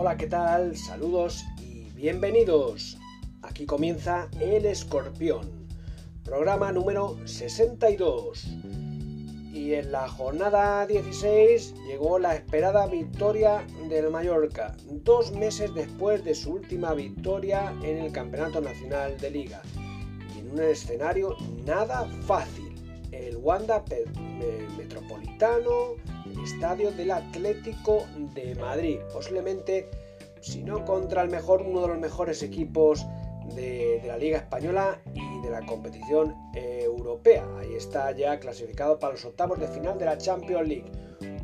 Hola, ¿qué tal? Saludos y bienvenidos. Aquí comienza El Escorpión, programa número 62. Y en la jornada 16 llegó la esperada victoria del Mallorca, dos meses después de su última victoria en el Campeonato Nacional de Liga. Y en un escenario nada fácil. El Wanda Metropolitano, estadio del Atlético de Madrid. Posiblemente, si no contra el mejor, uno de los mejores equipos de, la Liga Española y de la competición europea. Ahí está ya clasificado para los octavos de final de la Champions League.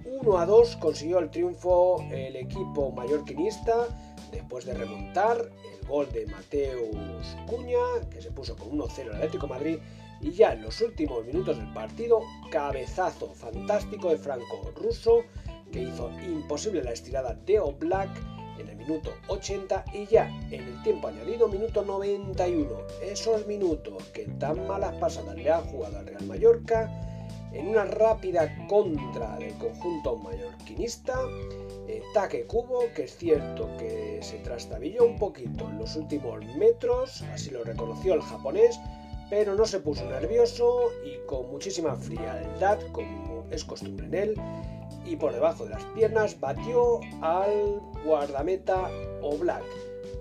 1 a 2 consiguió el triunfo el equipo mallorquinista después de remontar el gol de Mateus Cuña, que se puso con 1-0 el Atlético Madrid, y ya en los últimos minutos del partido, cabezazo fantástico de Franco Russo, que hizo imposible la estirada de Oblak en el minuto 80 y ya en el tiempo añadido, minuto 91. Esos minutos que tan malas pasadas le han jugado al Real Mallorca en una rápida contra del conjunto mallorquinista. Taque cubo, que es cierto que se trastabilló un poquito en los últimos metros, así lo reconoció el japonés, pero no se puso nervioso y con muchísima frialdad, como es costumbre en él, y por debajo de las piernas batió al guardameta Oblak.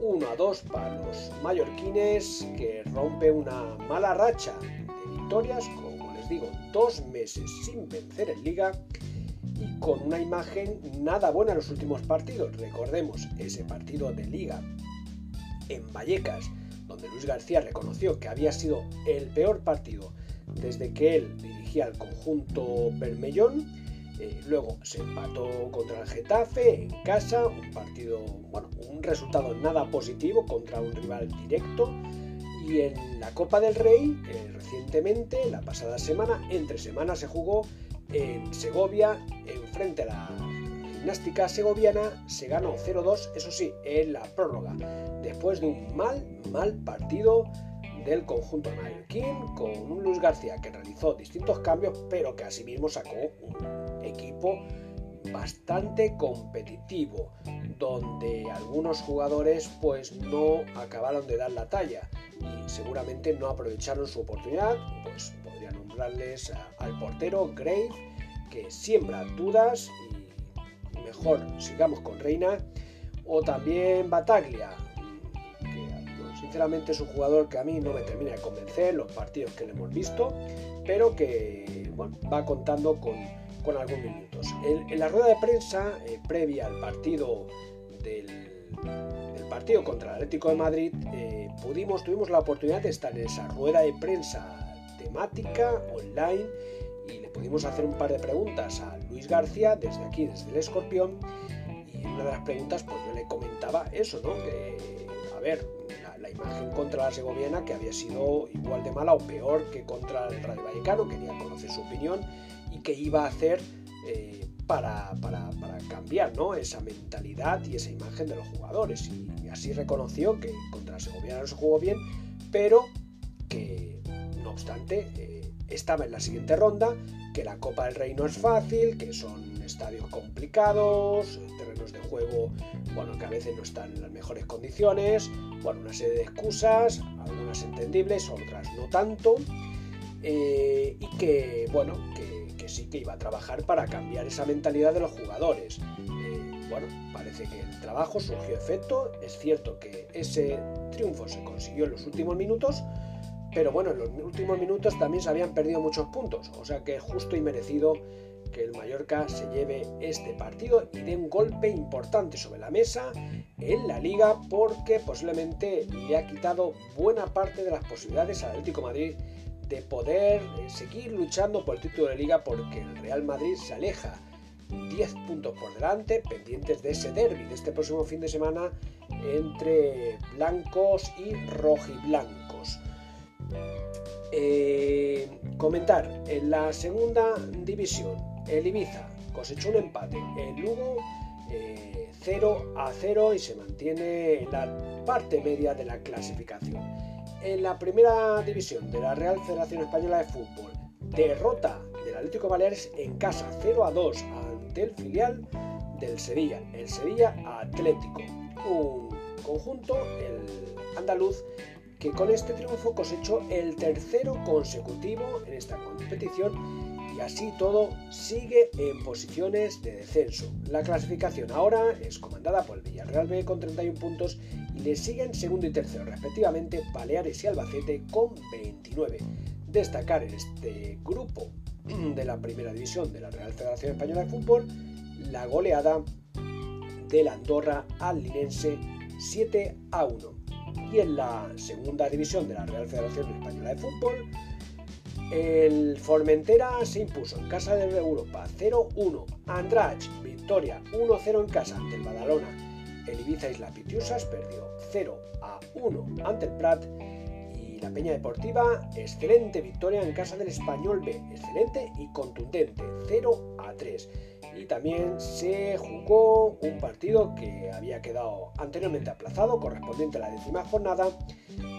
1 a 2 para los mallorquines que rompe una mala racha de victorias, como les digo, dos meses sin vencer en liga y con una imagen nada buena en los últimos partidos. Recordemos ese partido de liga en Vallecas, donde Luis García reconoció que había sido el peor partido desde que él dirigía al conjunto Bermellón eh, luego se empató contra el Getafe en casa, un partido, bueno, un resultado nada positivo contra un rival directo. Y en la Copa del Rey, eh, recientemente, la pasada semana, entre semanas se jugó en Segovia, en frente a la gimnástica segoviana, se ganó 0-2, eso sí, en la prórroga, después de un mal, mal partido del conjunto mallorquín con un Luis García que realizó distintos cambios pero que asimismo sacó un equipo bastante competitivo donde algunos jugadores pues no acabaron de dar la talla y seguramente no aprovecharon su oportunidad pues podría nombrarles al portero Grave que siembra dudas y mejor sigamos con Reina o también Bataglia sinceramente es un jugador que a mí no me termina de convencer los partidos que le hemos visto, pero que va contando con, con algunos minutos. En, la rueda de prensa eh, previa al partido del, partido contra el Atlético de Madrid, eh, pudimos, tuvimos la oportunidad de estar en esa rueda de prensa temática online y le pudimos hacer un par de preguntas a Luis García desde aquí, desde el Escorpión. Y una de las preguntas, pues yo le comentaba eso, ¿no? Que, a ver, la imagen contra la segoviana que había sido igual de mala o peor que contra el Radio Vallecano, quería conocer su opinión y qué iba a hacer eh, para, para, cambiar ¿no? esa mentalidad y esa imagen de los jugadores. Y, así reconoció que contra la segoviana no se jugó bien, pero que no obstante eh, estaba en la siguiente ronda, que la Copa del Rey no es fácil, que son estadios complicados, terrenos de juego, bueno, que a veces no están en las mejores condiciones, bueno, una serie de excusas, algunas entendibles, otras no tanto, eh, y que, bueno, que, sí que iba a trabajar para cambiar esa mentalidad de los jugadores. Eh, bueno, parece que el trabajo surgió efecto, es cierto que ese triunfo se consiguió en los últimos minutos, pero bueno, en los últimos minutos también se habían perdido muchos puntos, o sea que justo y merecido que el Mallorca se lleve este partido y dé un golpe importante sobre la mesa en la liga porque posiblemente le ha quitado buena parte de las posibilidades al Atlético Madrid de poder seguir luchando por el título de liga porque el Real Madrid se aleja 10 puntos por delante, pendientes de ese derby de este próximo fin de semana entre blancos y rojiblancos. Eh, comentar, en la segunda división el Ibiza cosechó un empate. El Lugo 0 eh, a 0 y se mantiene en la parte media de la clasificación. En la primera división de la Real Federación Española de Fútbol, derrota del Atlético Baleares en casa 0 a 2 ante el filial del Sevilla, el Sevilla Atlético, un conjunto, el andaluz, que con este triunfo cosechó el tercero consecutivo en esta competición y así todo sigue en posiciones de descenso. La clasificación ahora es comandada por el Villarreal B con 31 puntos y le siguen segundo y tercero respectivamente Baleares y Albacete con 29. Destacar en este grupo de la primera división de la Real Federación Española de Fútbol la goleada del Andorra al Linense 7 a 1. Y en la segunda división de la Real Federación Española de Fútbol el Formentera se impuso en casa de Europa 0-1. Andrach, victoria 1-0 en casa ante el Badalona. El Ibiza Isla Pitiusas perdió 0-1 ante el Prat. La Peña Deportiva, excelente victoria en casa del Español B. Excelente y contundente, 0-3 y también se jugó un partido que había quedado anteriormente aplazado, correspondiente a la décima jornada.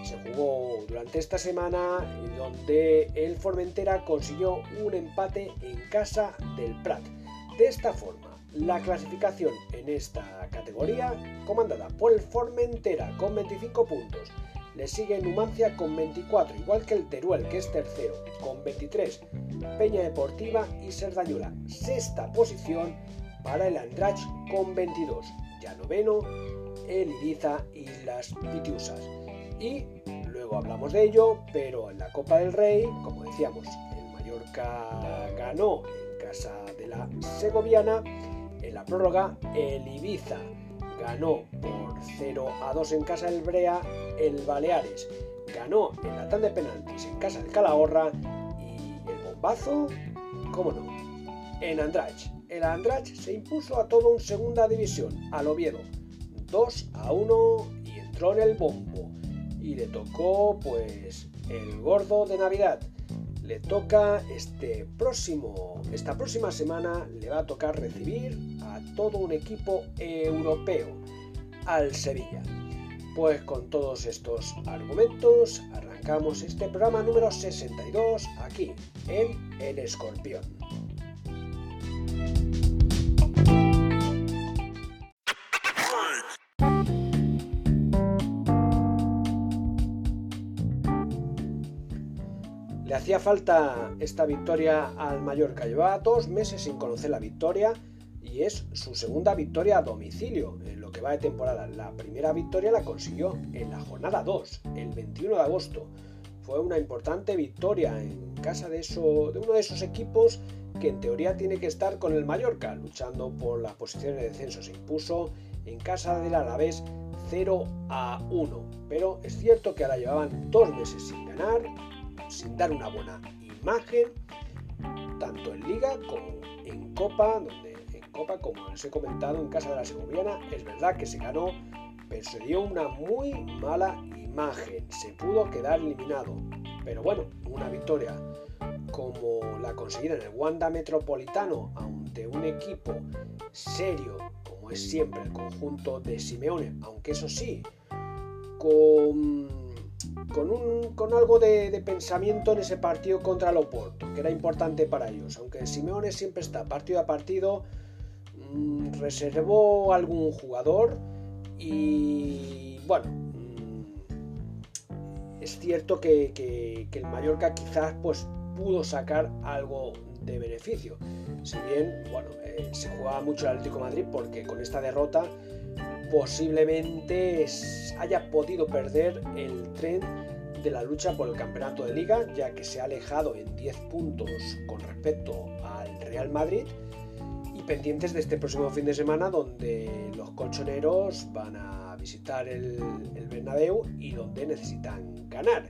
Se jugó durante esta semana donde el Formentera consiguió un empate en casa del Prat. De esta forma, la clasificación en esta categoría, comandada por el Formentera con 25 puntos, le sigue Numancia con 24, igual que el Teruel, que es tercero, con 23. Peña Deportiva y Serdañola, sexta posición para el Andrach con 22. Ya noveno, el Ibiza y las Pitiusas. Y luego hablamos de ello, pero en la Copa del Rey, como decíamos, el Mallorca ganó en casa de la Segoviana. En la prórroga, el Ibiza ganó por 0 a 2 en casa del Brea, el Baleares ganó en la tanda de penaltis en casa del Calahorra y el bombazo, cómo no, en Andrach. El Andrach se impuso a todo en segunda división, al Oviedo, 2 a 1 y entró en el bombo. Y le tocó pues el gordo de Navidad. Le toca este próximo, esta próxima semana le va a tocar recibir a todo un equipo europeo, al Sevilla. Pues con todos estos argumentos arrancamos este programa número 62 aquí en El Escorpión. Le hacía falta esta victoria al Mallorca. Llevaba dos meses sin conocer la victoria y es su segunda victoria a domicilio en lo que va de temporada. La primera victoria la consiguió en la jornada 2, el 21 de agosto. Fue una importante victoria en casa de, eso, de uno de esos equipos que en teoría tiene que estar con el Mallorca, luchando por las posiciones de descenso. Se impuso en casa del Alavés 0 a 1. Pero es cierto que ahora llevaban dos meses sin ganar, sin dar una buena imagen, tanto en Liga como en Copa, donde Copa, como les he comentado, en casa de la Segoviana, es verdad que se ganó, pero se dio una muy mala imagen. Se pudo quedar eliminado. Pero bueno, una victoria como la conseguida en el Wanda Metropolitano ante un equipo serio, como es siempre el conjunto de Simeone, aunque eso sí, con, con, un, con algo de, de, pensamiento en ese partido contra el Oporto, que era importante para ellos, aunque Simeone siempre está partido a partido reservó algún jugador y bueno, mm, es cierto que, el Mallorca quizás pues pudo sacar algo de beneficio. Si bien, bueno, eh, se jugaba mucho el Atlético Madrid porque con esta derrota posiblemente haya podido perder el tren de la lucha por el campeonato de liga, ya que se ha alejado en 10 puntos con respecto al Real Madrid pendientes de este próximo fin de semana donde los colchoneros van a visitar el, el Bernabéu y donde necesitan ganar.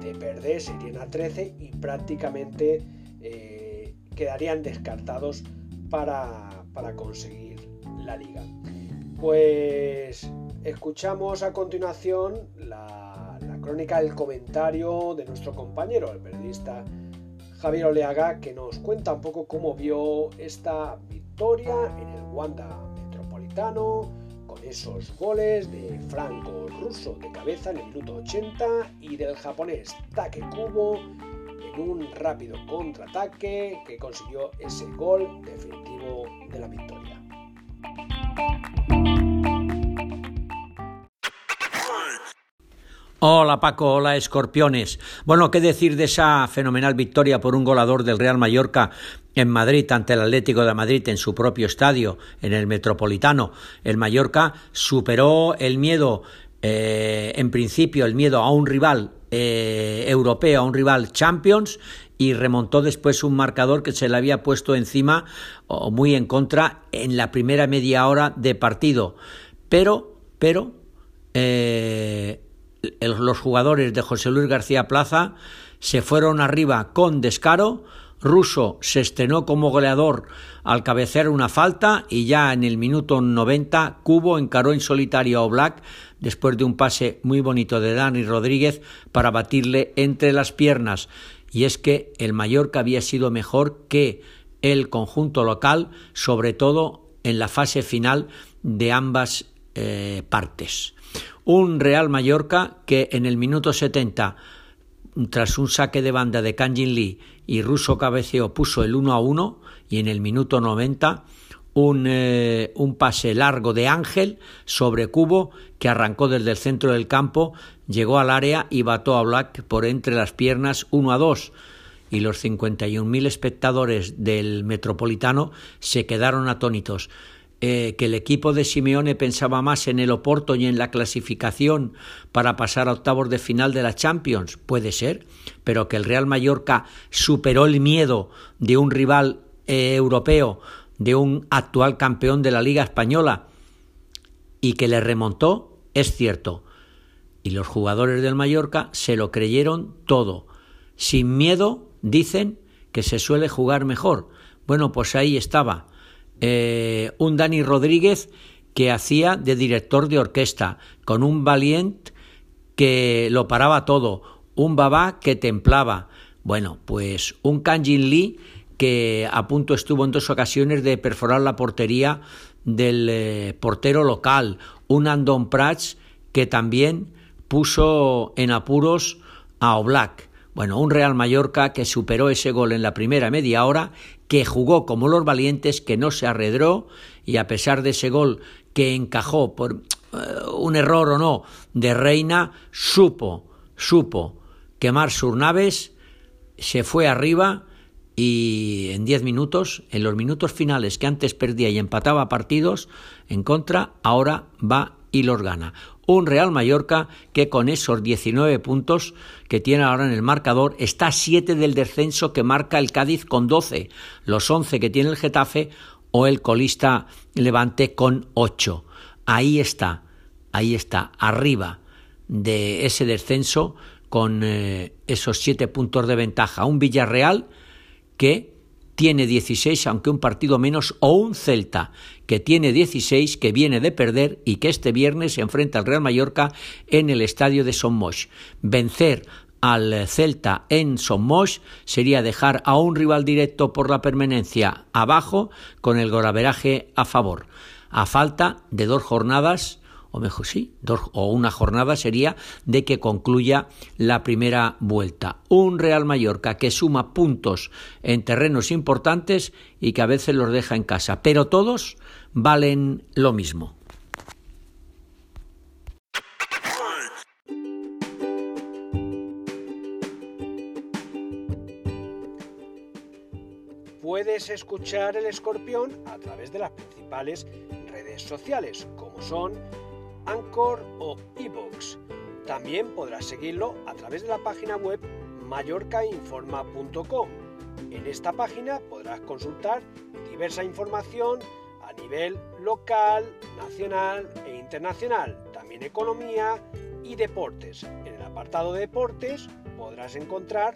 De perder serían a 13 y prácticamente eh, quedarían descartados para, para conseguir la liga. Pues escuchamos a continuación la, la crónica, el comentario de nuestro compañero, el periodista Javier Oleaga, que nos cuenta un poco cómo vio esta en el Wanda Metropolitano, con esos goles de Franco Russo de cabeza en el minuto 80 y del japonés Take Kubo en un rápido contraataque que consiguió ese gol definitivo de la victoria. Hola Paco, hola Escorpiones. Bueno, ¿qué decir de esa fenomenal victoria por un golador del Real Mallorca en Madrid ante el Atlético de Madrid en su propio estadio, en el Metropolitano? El Mallorca superó el miedo, eh, en principio, el miedo a un rival eh, europeo, a un rival Champions, y remontó después un marcador que se le había puesto encima o muy en contra en la primera media hora de partido. Pero, pero, eh, los jugadores de José Luis García Plaza se fueron arriba con descaro. Russo se estrenó como goleador al cabecear una falta y ya en el minuto 90 Cubo encaró en solitario a Oblak después de un pase muy bonito de Dani Rodríguez para batirle entre las piernas. Y es que el Mallorca había sido mejor que el conjunto local, sobre todo en la fase final de ambas eh, partes. Un Real Mallorca que en el minuto 70, tras un saque de banda de Kanjin Lee y Russo cabeceo, puso el 1 a 1 y en el minuto 90 un, eh, un, pase largo de Ángel sobre Cubo que arrancó desde el centro del campo, llegó al área y bató a Black por entre las piernas 1 a 2 y los 51.000 espectadores del Metropolitano se quedaron atónitos. Eh, que el equipo de Simeone pensaba más en el Oporto y en la clasificación para pasar a octavos de final de la Champions, puede ser, pero que el Real Mallorca superó el miedo de un rival eh, europeo, de un actual campeón de la Liga Española, y que le remontó, es cierto. Y los jugadores del Mallorca se lo creyeron todo. Sin miedo, dicen que se suele jugar mejor. Bueno, pues ahí estaba eh, un Dani Rodríguez que hacía de director de orquesta, con un Valiente que lo paraba todo, un Babá que templaba. Bueno, pues un Kanjin Lee que a punto estuvo en dos ocasiones de perforar la portería del eh, portero local, un Andon Prats que también puso en apuros a Oblak. Bueno, un Real Mallorca que superó ese gol en la primera media hora que jugó como los valientes, que no se arredró y a pesar de ese gol que encajó por eh, un error o no de Reina, supo, supo quemar sus naves, se fue arriba y en diez minutos, en los minutos finales que antes perdía y empataba partidos en contra, ahora va y los gana un Real Mallorca que con esos 19 puntos que tiene ahora en el marcador está a 7 del descenso que marca el Cádiz con 12, los 11 que tiene el Getafe o el colista Levante con 8. Ahí está, ahí está, arriba de ese descenso con eh, esos 7 puntos de ventaja. Un Villarreal que tiene 16, aunque un partido menos, o un Celta, que tiene 16, que viene de perder y que este viernes se enfrenta al Real Mallorca en el estadio de Somos. Vencer al Celta en Somos sería dejar a un rival directo por la permanencia abajo con el goraveraje a favor. A falta de dos jornadas o mejor sí, dos, o una jornada sería de que concluya la primera vuelta. Un Real Mallorca que suma puntos en terrenos importantes y que a veces los deja en casa, pero todos valen lo mismo. Puedes escuchar el escorpión a través de las principales redes sociales, como son Anchor o Evox. También podrás seguirlo a través de la página web mallorcainforma.com. En esta página podrás consultar diversa información a nivel local, nacional e internacional, también economía y deportes. En el apartado de deportes podrás encontrar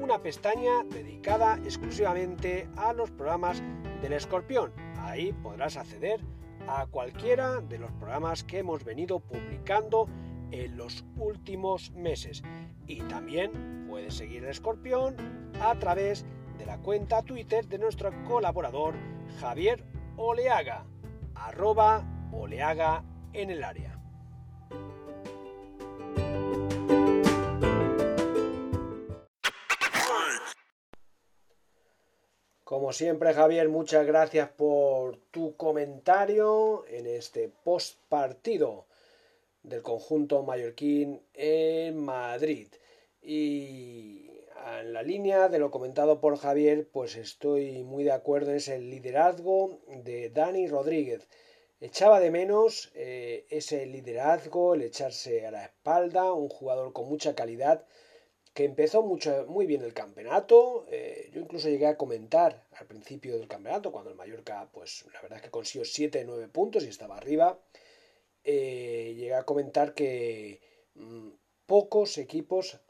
una pestaña dedicada exclusivamente a los programas del escorpión. Ahí podrás acceder a cualquiera de los programas que hemos venido publicando en los últimos meses. Y también puedes seguir el escorpión a través de la cuenta Twitter de nuestro colaborador Javier Oleaga, arroba Oleaga en el área. Como siempre, Javier, muchas gracias por tu comentario en este post partido del conjunto mallorquín en Madrid. Y en la línea de lo comentado por Javier, pues estoy muy de acuerdo, es el liderazgo de Dani Rodríguez. Echaba de menos eh, ese liderazgo, el echarse a la espalda, un jugador con mucha calidad que empezó mucho, muy bien el campeonato. Eh, yo incluso llegué a comentar al principio del campeonato, cuando el Mallorca, pues la verdad es que consiguió 7-9 puntos y estaba arriba. Eh, llegué a comentar que mm, pocos equipos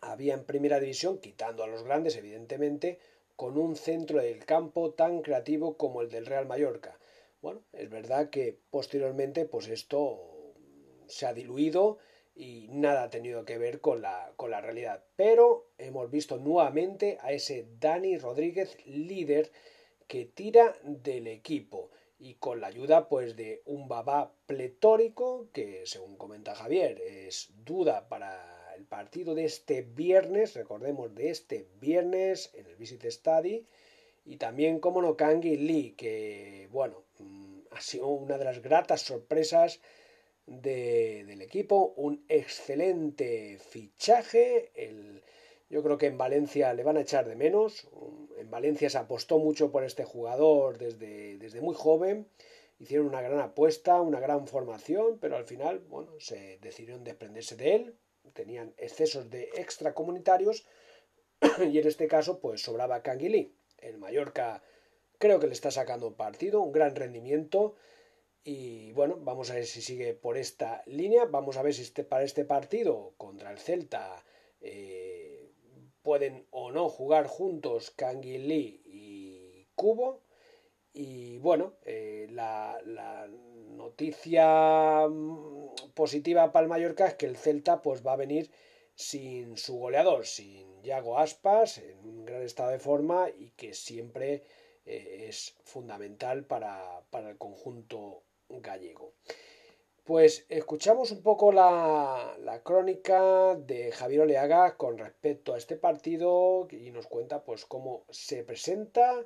había en primera división, quitando a los grandes, evidentemente, con un centro del campo tan creativo como el del Real Mallorca. Bueno, es verdad que posteriormente, pues esto se ha diluido y nada ha tenido que ver con la, con la realidad. Pero hemos visto nuevamente a ese Dani Rodríguez líder que tira del equipo y con la ayuda pues de un babá pletórico que según comenta Javier es duda para el partido de este viernes, recordemos de este viernes en el Visit Study y también como no Kangi Lee que bueno mm, ha sido una de las gratas sorpresas del equipo, un excelente fichaje. El, yo creo que en Valencia le van a echar de menos. En Valencia se apostó mucho por este jugador desde, desde muy joven. Hicieron una gran apuesta, una gran formación, pero al final, bueno, se decidieron desprenderse de él. Tenían excesos de extracomunitarios y en este caso, pues sobraba Canguilí. El Mallorca creo que le está sacando partido, un gran rendimiento. Y bueno, vamos a ver si sigue por esta línea. Vamos a ver si este, para este partido contra el Celta eh, pueden o no jugar juntos Lee y Cubo. Y bueno, eh, la, la, noticia mm, positiva para el Mallorca es que el Celta pues va a venir sin su goleador, sin Yago Aspas, en un gran estado de forma y que siempre eh, es fundamental para, para el conjunto gallego. Pues escuchamos un poco la, crónica de Javier Oleaga con respecto a este partido y nos cuenta pues cómo se presenta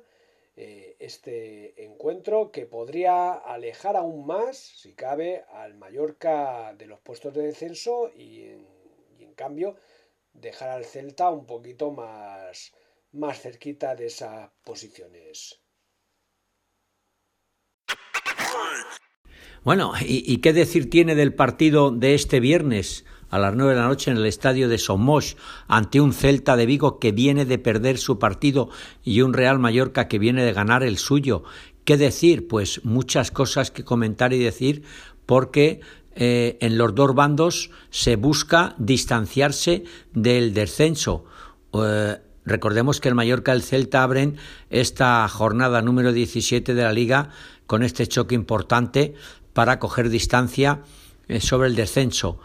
eh, este encuentro que podría alejar aún más, si cabe, al Mallorca de los puestos de descenso y en, cambio dejar al Celta un poquito más, más cerquita de esas posiciones. Bueno, ¿y, qué decir tiene del partido de este viernes a las nueve de la noche en el estadio de Somos ante un Celta de Vigo que viene de perder su partido y un Real Mallorca que viene de ganar el suyo? ¿Qué decir? Pues muchas cosas que comentar y decir porque eh, en los dos bandos se busca distanciarse del descenso. Eh, recordemos que el Mallorca y el Celta abren esta jornada número 17 de la liga con este choque importante para coger distancia eh, sobre el descenso.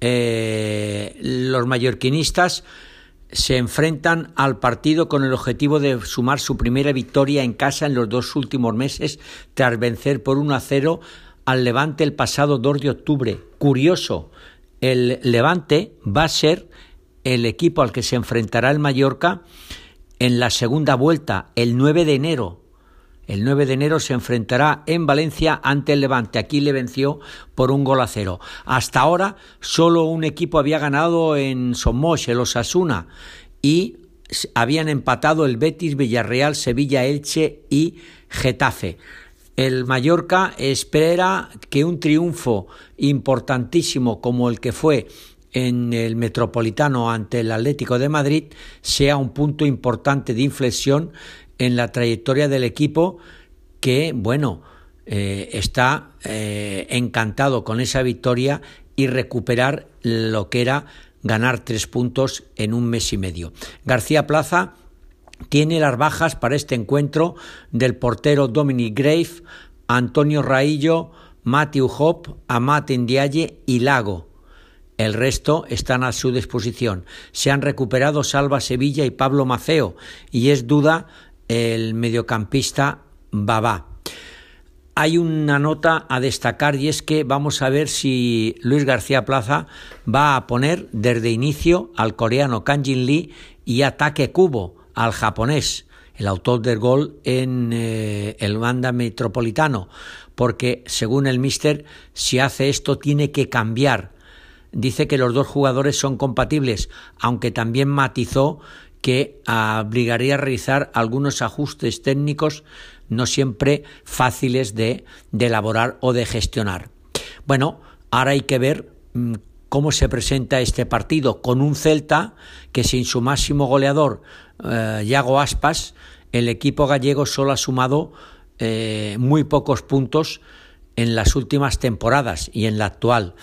Eh, los mallorquinistas se enfrentan al partido con el objetivo de sumar su primera victoria en casa en los dos últimos meses tras vencer por 1 a 0 al Levante el pasado 2 de octubre. Curioso, el Levante va a ser el equipo al que se enfrentará el Mallorca en la segunda vuelta, el 9 de enero. El 9 de enero se enfrentará en Valencia ante el Levante. Aquí le venció por un gol a cero. Hasta ahora solo un equipo había ganado en Somos, el Osasuna, y habían empatado el Betis, Villarreal, Sevilla, Elche y Getafe. El Mallorca espera que un triunfo importantísimo como el que fue en el Metropolitano ante el Atlético de Madrid sea un punto importante de inflexión en la trayectoria del equipo que, bueno, eh, está eh, encantado con esa victoria y recuperar lo que era ganar tres puntos en un mes y medio. García Plaza tiene las bajas para este encuentro del portero Dominic Grave, Antonio Raillo, Matthew Hop, Amat Ndiaye y Lago. El resto están a su disposición. Se han recuperado Salva Sevilla y Pablo Maceo y es duda el mediocampista Babá. Hay una nota a destacar y es que vamos a ver si Luis García Plaza va a poner desde inicio al coreano Kanjin Lee y ataque cubo al japonés el autor del gol en eh, el banda metropolitano, porque según el mister, si hace esto tiene que cambiar. Dice que los dos jugadores son compatibles, aunque también matizó que obligaría a realizar algunos ajustes técnicos no siempre fáciles de, de elaborar o de gestionar. Bueno, ahora hay que ver mm, cómo se presenta este partido con un Celta que sin su máximo goleador, eh, Yago Aspas, el equipo gallego solo ha sumado eh, muy pocos puntos en las últimas temporadas y en la actual.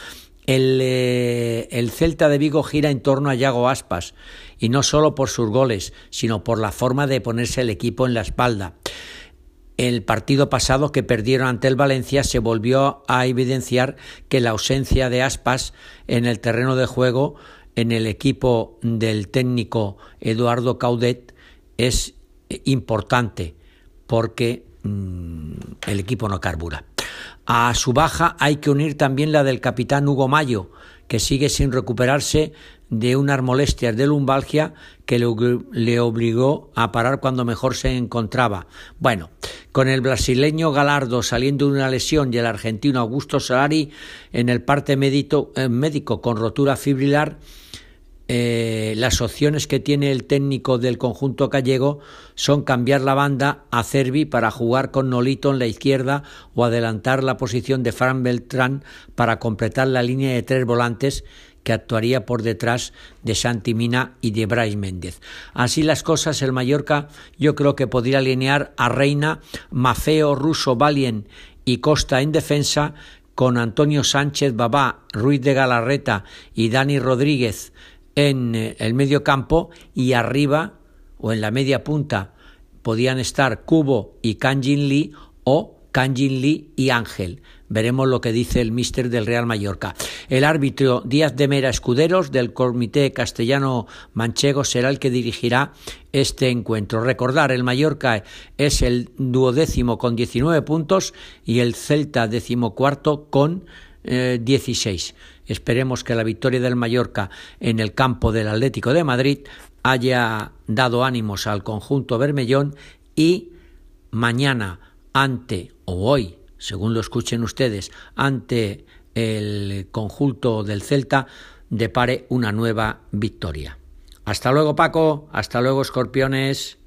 El, eh, el, Celta de Vigo gira en torno a Yago Aspas, y no solo por sus goles, sino por la forma de ponerse el equipo en la espalda el partido pasado que perdieron ante el Valencia se volvió a evidenciar que la ausencia de Aspas en el terreno de juego en el equipo del técnico Eduardo Caudet es importante porque mm, el equipo no carbura. A su baja hay que unir también la del capitán Hugo Mayo, que sigue sin recuperarse de unas molestias de lumbalgia que le obligó a parar cuando mejor se encontraba. Bueno, con el brasileño Galardo saliendo de una lesión y el argentino Augusto Solari en el parte eh, médico con rotura fibrilar, eh, las opciones que tiene el técnico del conjunto gallego son cambiar la banda a Cervi para jugar con Nolito en la izquierda o adelantar la posición de Fran Beltrán para completar la línea de tres volantes que actuaría por detrás de Santi Mina y de Brais Méndez. Así las cosas, el Mallorca yo creo que podría alinear a Reina, Mafeo, Russo, Valien y Costa en defensa, con Antonio Sánchez Babá, Ruiz de Galarreta y Dani Rodríguez en eh, el medio campo y arriba o en la media punta podían estar Cubo y Kanjin Lee o Kanjin Lee y Ángel. Veremos lo que dice el míster del Real Mallorca. El árbitro Díaz de Mera Escuderos del Comité Castellano Manchego será el que dirigirá este encuentro. Recordar, el Mallorca es el duodécimo con 19 puntos y el Celta decimocuarto con 16. Eh, Esperemos que la victoria del Mallorca en el campo del Atlético de Madrid haya dado ánimos al conjunto Bermellón y mañana ante o hoy según lo escuchen ustedes, ante el conjunto del Celta, depare una nueva victoria. Hasta luego Paco, hasta luego escorpiones.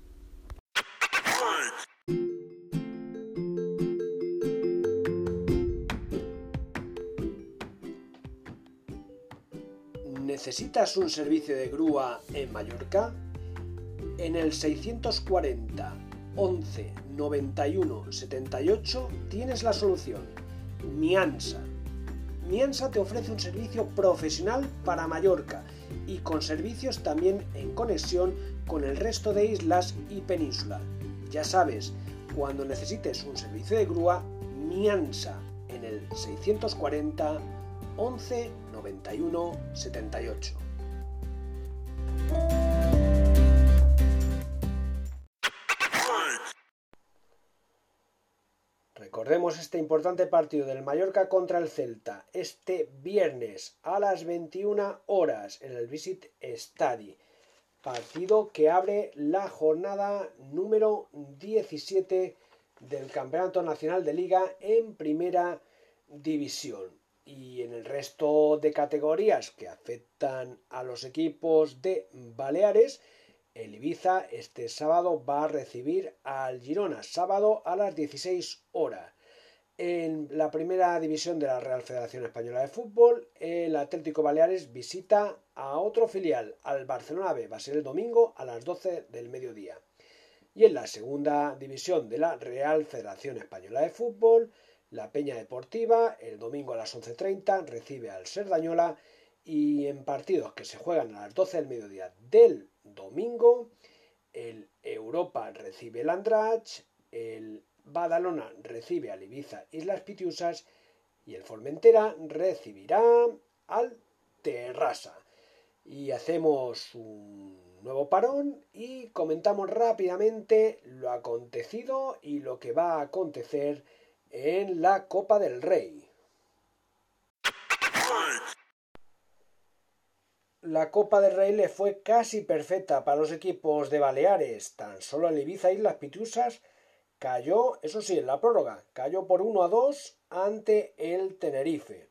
¿Necesitas un servicio de grúa en Mallorca? En el 640 11 91 78 tienes la solución. Miansa. Miansa te ofrece un servicio profesional para Mallorca y con servicios también en conexión con el resto de islas y península. Ya sabes, cuando necesites un servicio de grúa, Miansa en el 640 11 91 78. Recordemos este importante partido del Mallorca contra el Celta este viernes a las 21 horas en el Visit Stadi. Partido que abre la jornada número 17 del Campeonato Nacional de Liga en Primera División. Y en el resto de categorías que afectan a los equipos de Baleares, el Ibiza este sábado va a recibir al Girona, sábado a las 16 horas. En la primera división de la Real Federación Española de Fútbol, el Atlético Baleares visita a otro filial, al Barcelona B. Va a ser el domingo a las 12 del mediodía. Y en la segunda división de la Real Federación Española de Fútbol, la Peña Deportiva, el domingo a las 11.30, recibe al Serdañola y en partidos que se juegan a las 12 del mediodía del domingo, el Europa recibe el Andrach, el Badalona recibe al Ibiza Islas Pitiusas y el Formentera recibirá al Terrassa. Y hacemos un nuevo parón y comentamos rápidamente lo acontecido y lo que va a acontecer en la Copa del Rey. la Copa del Rey le fue casi perfecta para los equipos de Baleares. Tan solo el Ibiza y las Pitusas cayó, eso sí, en la prórroga, cayó por 1 a 2 ante el Tenerife.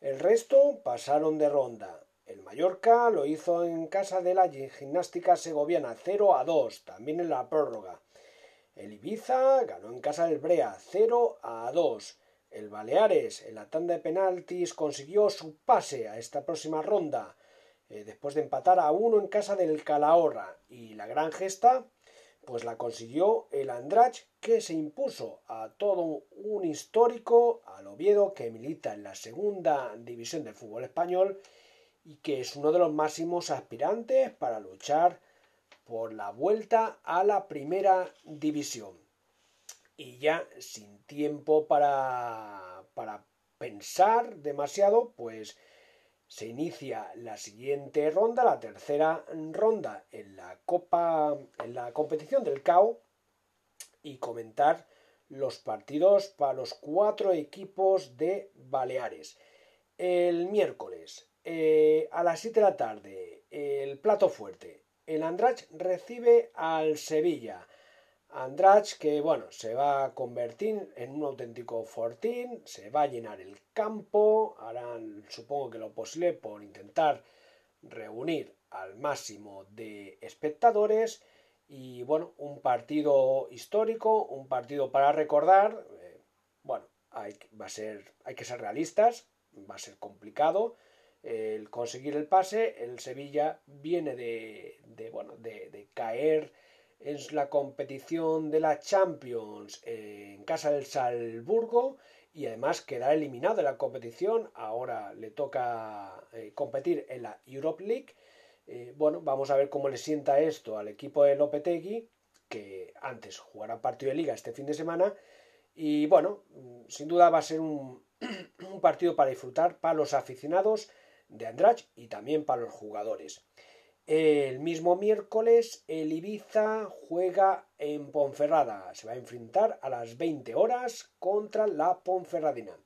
El resto pasaron de ronda. El Mallorca lo hizo en casa de la gimnástica segoviana 0 a 2, también en la prórroga. El Ibiza ganó en casa del Brea 0 a 2. El Baleares en la tanda de penaltis consiguió su pase a esta próxima ronda eh, después de empatar a uno en casa del Calahorra y la gran gesta pues la consiguió el Andrach que se impuso a todo un histórico al Oviedo que milita en la segunda división del fútbol español y que es uno de los máximos aspirantes para luchar por la vuelta a la primera división y ya sin tiempo para, para pensar demasiado, pues se inicia la siguiente ronda, la tercera ronda en la Copa, en la competición del CAO y comentar los partidos para los cuatro equipos de Baleares. El miércoles eh, a las 7 de la tarde, el plato fuerte. El Andrach recibe al Sevilla. Andrach que bueno, se va a convertir en un auténtico fortín, se va a llenar el campo, harán supongo que lo posible por intentar reunir al máximo de espectadores y bueno, un partido histórico, un partido para recordar, eh, bueno, hay, que ser realistas, va a ser complicado el conseguir el pase, el Sevilla viene de, bueno, de, caer en la competición de la Champions en casa del Salzburgo y además queda eliminado de la competición. Ahora le toca eh, competir en la Europe League. Eh, bueno, vamos a ver cómo le sienta esto al equipo de Lopetegui, que antes jugará partido de liga este fin de semana. Y bueno, sin duda va a ser un partido para disfrutar para los aficionados de Andrach y también para los jugadores. El mismo miércoles el Ibiza juega en Ponferrada. Se va a enfrentar a las 20 horas contra la Ponferradina.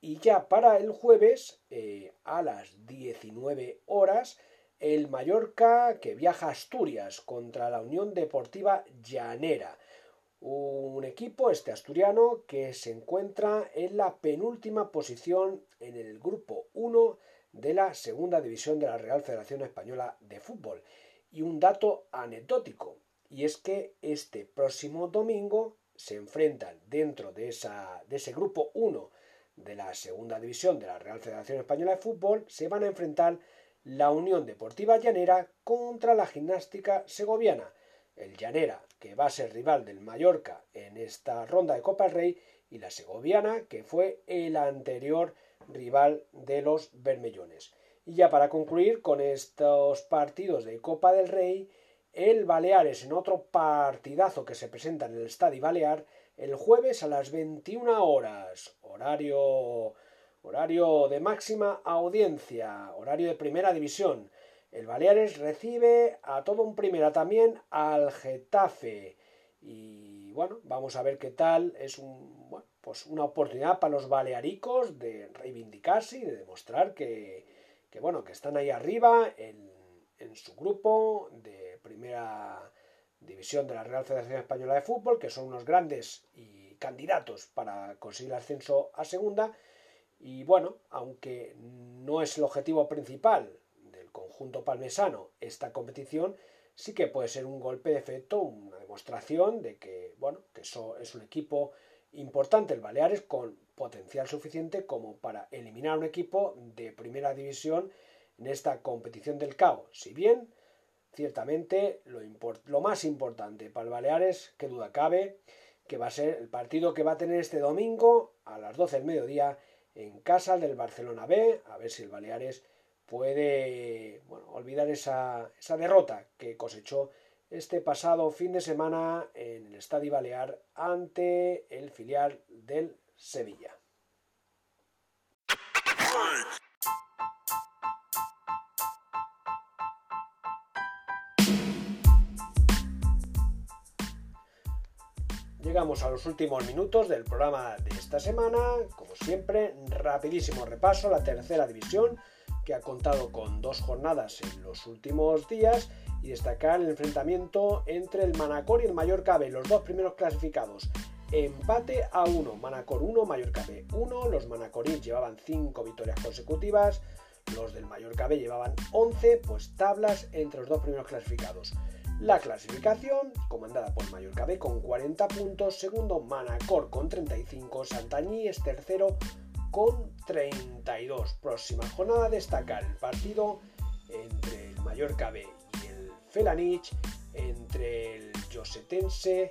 Y ya para el jueves, eh, a las 19 horas, el Mallorca que viaja a Asturias contra la Unión Deportiva Llanera. Un equipo, este asturiano, que se encuentra en la penúltima posición en el grupo 1 de la Segunda División de la Real Federación Española de Fútbol. Y un dato anecdótico, y es que este próximo domingo se enfrentan dentro de, esa, de ese grupo 1 de la Segunda División de la Real Federación Española de Fútbol, se van a enfrentar la Unión Deportiva Llanera contra la Gimnástica Segoviana. El Llanera, que va a ser rival del Mallorca en esta ronda de Copa Rey, y la Segoviana, que fue el anterior rival de los Bermellones. Y ya para concluir con estos partidos de Copa del Rey, el Baleares en otro partidazo que se presenta en el Estadio Balear el jueves a las 21 horas, horario horario de máxima audiencia, horario de primera división. El Baleares recibe a todo un primera también al Getafe. Y bueno, vamos a ver qué tal. Es un, pues una oportunidad para los balearicos de reivindicarse y de demostrar que, bueno, que están ahí arriba en, su grupo de primera división de la Real Federación Española de Fútbol, que son unos grandes y candidatos para conseguir el ascenso a segunda. Y bueno, aunque no es el objetivo principal del conjunto palmesano esta competición, sí que puede ser un golpe de efecto, una demostración de que, bueno, que eso es un equipo importante el Baleares con potencial suficiente como para eliminar un equipo de primera división en esta competición del CAO. Si bien, ciertamente, lo, más importante para el Baleares, que duda cabe, que va a ser el partido que va a tener este domingo a las 12 del mediodía en casa del Barcelona B, a ver si el Baleares puede olvidar esa derrota que cosechó este pasado fin de semana en el Estadio Balear ante el filial del Sevilla. Llegamos a los últimos minutos del programa de esta semana. Como siempre, rapidísimo repaso, la tercera división que ha contado con dos jornadas en los últimos días y destacar el enfrentamiento entre el Manacor y el Mallorca B, los dos primeros clasificados. Empate a 1, Manacor 1, Mallorca B 1, los Manacorís llevaban 5 victorias consecutivas, los del Mallorca B llevaban 11, pues tablas entre los dos primeros clasificados. La clasificación, comandada por Mallorca B con 40 puntos, segundo Manacor con 35, Santañí es tercero con 32. Próxima jornada destacar el partido entre el Mallorca B Felanich, entre el Josetense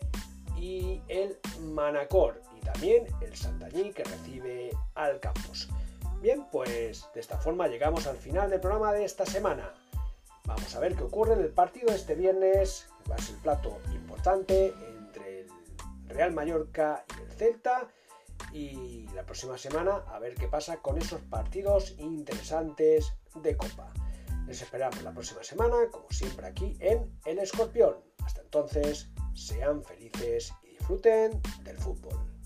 y el Manacor y también el Santañí que recibe al Campos. Bien, pues de esta forma llegamos al final del programa de esta semana. Vamos a ver qué ocurre en el partido este viernes. Va a ser el plato importante entre el Real Mallorca y el Celta. Y la próxima semana a ver qué pasa con esos partidos interesantes de Copa. Les esperamos la próxima semana, como siempre aquí en El Escorpión. Hasta entonces, sean felices y disfruten del fútbol.